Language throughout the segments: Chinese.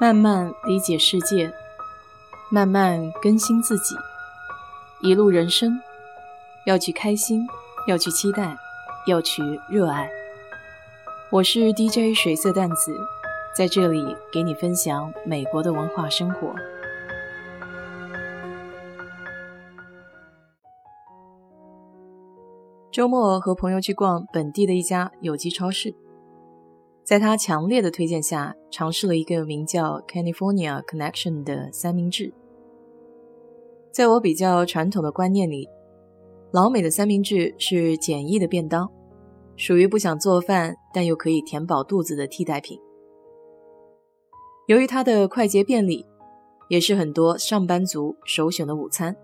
慢慢理解世界，慢慢更新自己。一路人生，要去开心，要去期待，要去热爱。我是 DJ 水色淡子，在这里给你分享美国的文化生活。周末和朋友去逛本地的一家有机超市。在他强烈的推荐下，尝试了一个名叫 California Connection 的三明治。在我比较传统的观念里，老美的三明治是简易的便当，属于不想做饭但又可以填饱肚子的替代品。由于它的快捷便利，也是很多上班族首选的午餐，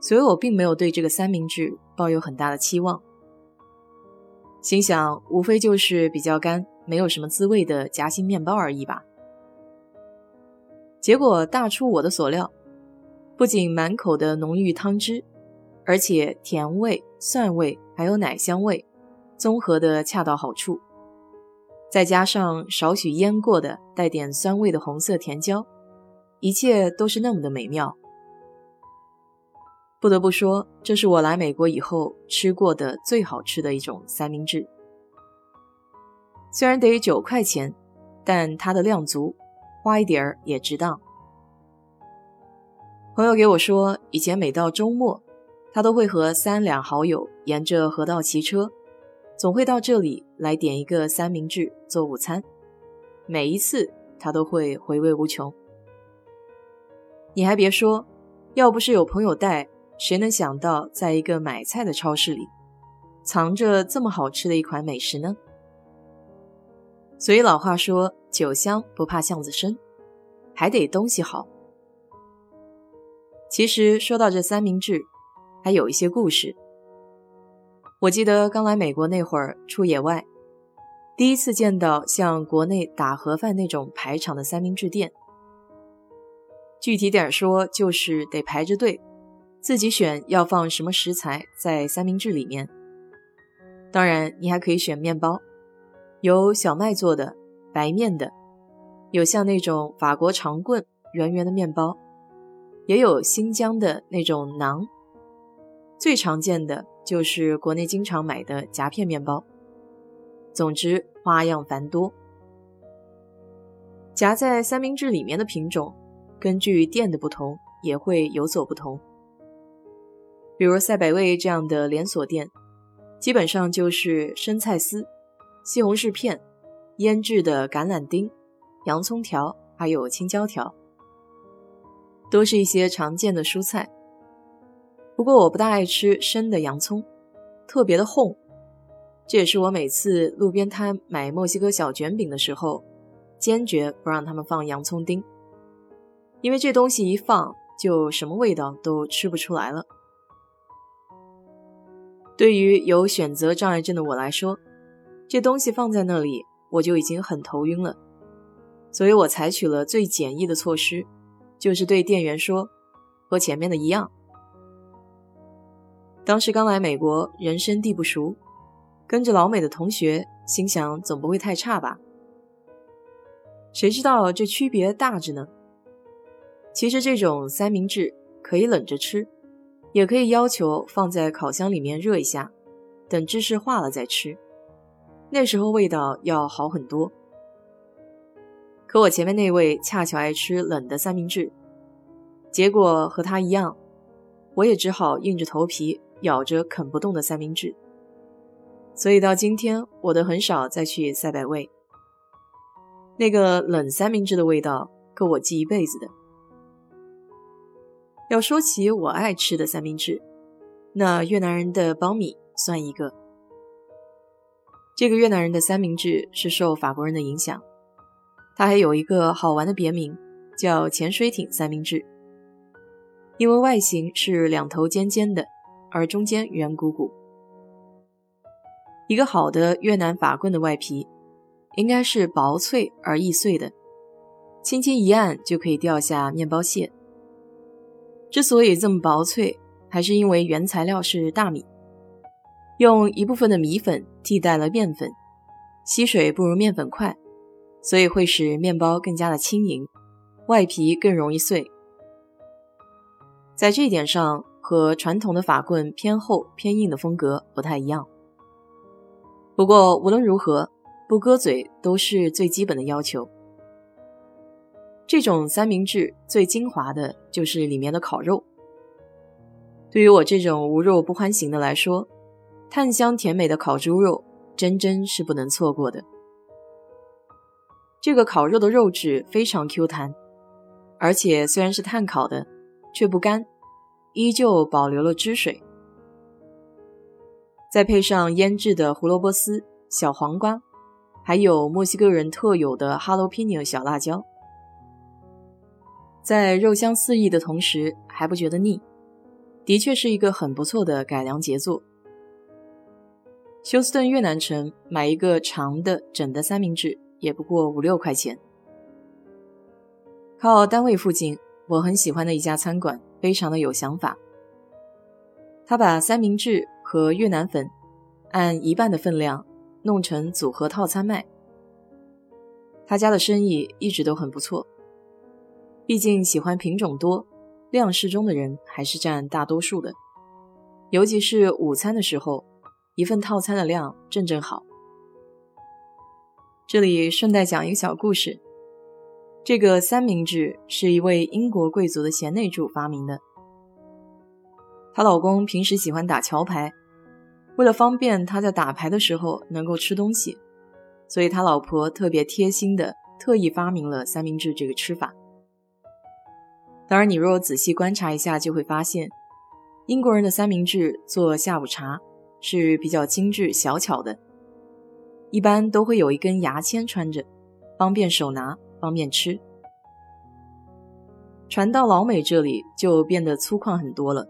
所以我并没有对这个三明治抱有很大的期望，心想无非就是比较干。没有什么滋味的夹心面包而已吧。结果大出我的所料，不仅满口的浓郁汤汁，而且甜味、蒜味还有奶香味，综合的恰到好处。再加上少许腌过的带点酸味的红色甜椒，一切都是那么的美妙。不得不说，这是我来美国以后吃过的最好吃的一种三明治。虽然得九块钱，但它的量足，花一点儿也值当。朋友给我说，以前每到周末，他都会和三两好友沿着河道骑车，总会到这里来点一个三明治做午餐。每一次他都会回味无穷。你还别说，要不是有朋友带，谁能想到在一个买菜的超市里，藏着这么好吃的一款美食呢？所以老话说：“酒香不怕巷子深，还得东西好。”其实说到这三明治，还有一些故事。我记得刚来美国那会儿出野外，第一次见到像国内打盒饭那种排场的三明治店。具体点说，就是得排着队，自己选要放什么食材在三明治里面。当然，你还可以选面包。有小麦做的、白面的，有像那种法国长棍圆圆的面包，也有新疆的那种馕。最常见的就是国内经常买的夹片面包。总之花样繁多。夹在三明治里面的品种，根据店的不同也会有所不同。比如赛百味这样的连锁店，基本上就是生菜丝。西红柿片、腌制的橄榄丁、洋葱条，还有青椒条，都是一些常见的蔬菜。不过我不大爱吃生的洋葱，特别的烘。这也是我每次路边摊买墨西哥小卷饼的时候，坚决不让他们放洋葱丁，因为这东西一放就什么味道都吃不出来了。对于有选择障碍症的我来说，这东西放在那里，我就已经很头晕了，所以我采取了最简易的措施，就是对店员说：“和前面的一样。”当时刚来美国，人生地不熟，跟着老美的同学，心想总不会太差吧？谁知道这区别大着呢？其实这种三明治可以冷着吃，也可以要求放在烤箱里面热一下，等芝士化了再吃。那时候味道要好很多，可我前面那位恰巧爱吃冷的三明治，结果和他一样，我也只好硬着头皮咬着啃不动的三明治。所以到今天，我都很少再去赛百味。那个冷三明治的味道够我记一辈子的。要说起我爱吃的三明治，那越南人的苞米算一个。这个越南人的三明治是受法国人的影响，它还有一个好玩的别名，叫潜水艇三明治，因为外形是两头尖尖的，而中间圆鼓鼓。一个好的越南法棍的外皮，应该是薄脆而易碎的，轻轻一按就可以掉下面包屑。之所以这么薄脆，还是因为原材料是大米。用一部分的米粉替代了面粉，吸水不如面粉快，所以会使面包更加的轻盈，外皮更容易碎。在这一点上，和传统的法棍偏厚偏硬的风格不太一样。不过无论如何，不割嘴都是最基本的要求。这种三明治最精华的就是里面的烤肉。对于我这种无肉不欢型的来说，炭香甜美的烤猪肉真真是不能错过的。这个烤肉的肉质非常 Q 弹，而且虽然是炭烤的，却不干，依旧保留了汁水。再配上腌制的胡萝卜丝、小黄瓜，还有墨西哥人特有的哈罗皮尼小辣椒。在肉香四溢的同时还不觉得腻，的确是一个很不错的改良杰作。休斯顿越南城买一个长的整的三明治也不过五六块钱。靠单位附近，我很喜欢的一家餐馆，非常的有想法。他把三明治和越南粉按一半的分量弄成组合套餐卖。他家的生意一直都很不错。毕竟喜欢品种多、量适中的人还是占大多数的，尤其是午餐的时候，一份套餐的量正正好。这里顺带讲一个小故事：这个三明治是一位英国贵族的贤内助发明的。她老公平时喜欢打桥牌，为了方便他在打牌的时候能够吃东西，所以他老婆特别贴心的特意发明了三明治这个吃法。当然，你若仔细观察一下，就会发现，英国人的三明治做下午茶是比较精致小巧的，一般都会有一根牙签穿着，方便手拿，方便吃。传到老美这里就变得粗犷很多了。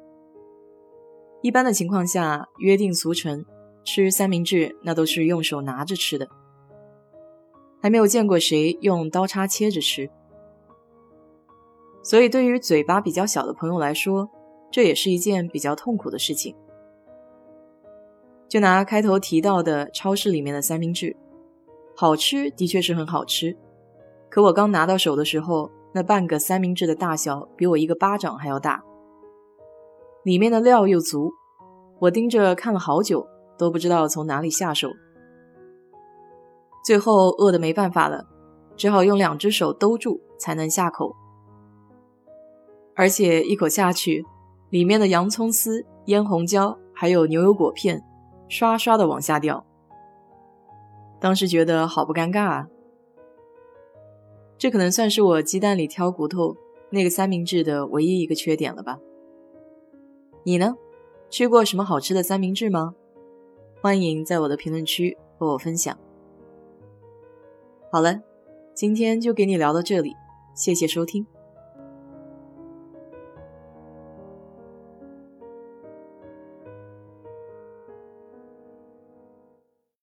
一般的情况下，约定俗成吃三明治，那都是用手拿着吃的，还没有见过谁用刀叉切着吃。所以，对于嘴巴比较小的朋友来说，这也是一件比较痛苦的事情。就拿开头提到的超市里面的三明治，好吃的确是很好吃，可我刚拿到手的时候，那半个三明治的大小比我一个巴掌还要大，里面的料又足，我盯着看了好久，都不知道从哪里下手。最后饿得没办法了，只好用两只手兜住才能下口。而且一口下去，里面的洋葱丝、腌红椒还有牛油果片，刷刷的往下掉。当时觉得好不尴尬啊！这可能算是我鸡蛋里挑骨头那个三明治的唯一一个缺点了吧？你呢？吃过什么好吃的三明治吗？欢迎在我的评论区和我分享。好了，今天就给你聊到这里，谢谢收听。